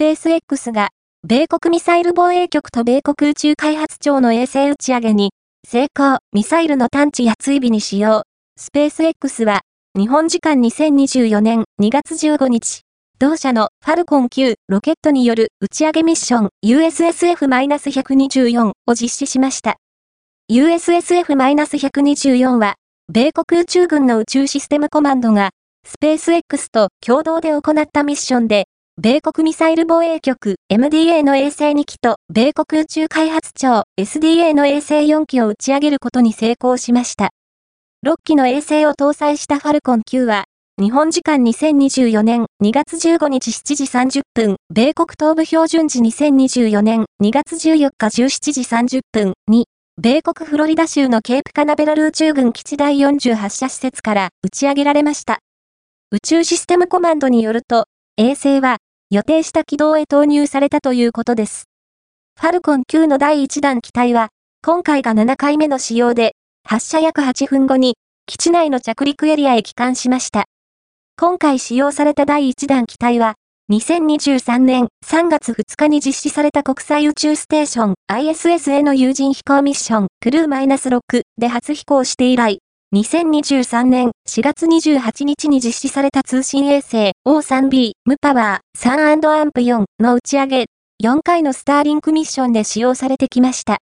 ペース X が、米国ミサイル防衛局と米国宇宙開発庁の衛星打ち上げに、成功、ミサイルの探知や追尾に使用。スペース X は、日本時間2024年2月15日、同社のファルコン9ロケットによる打ち上げミッション USSF-124 を実施しました。USSF-124 は、米国宇宙軍の宇宙システムコマンドが、スペース X と共同で行ったミッションで、米国ミサイル防衛局 MDA の衛星2機と米国宇宙開発庁 SDA の衛星4機を打ち上げることに成功しました。6機の衛星を搭載したファルコン9は、日本時間2024年2月15日7時30分、米国東部標準時2024年2月14日17時30分に、米国フロリダ州のケープカナベラル宇宙軍基地第40発射施設から打ち上げられました。宇宙システムコマンドによると、衛星は予定した軌道へ投入されたということです。ファルコン9の第1弾機体は、今回が7回目の使用で、発射約8分後に、基地内の着陸エリアへ帰還しました。今回使用された第1弾機体は、2023年3月2日に実施された国際宇宙ステーション ISS への有人飛行ミッションクルー -6 で初飛行して以来、2023年4月28日に実施された通信衛星 O3B ムパワー3アンプ4の打ち上げ4回のスターリンクミッションで使用されてきました。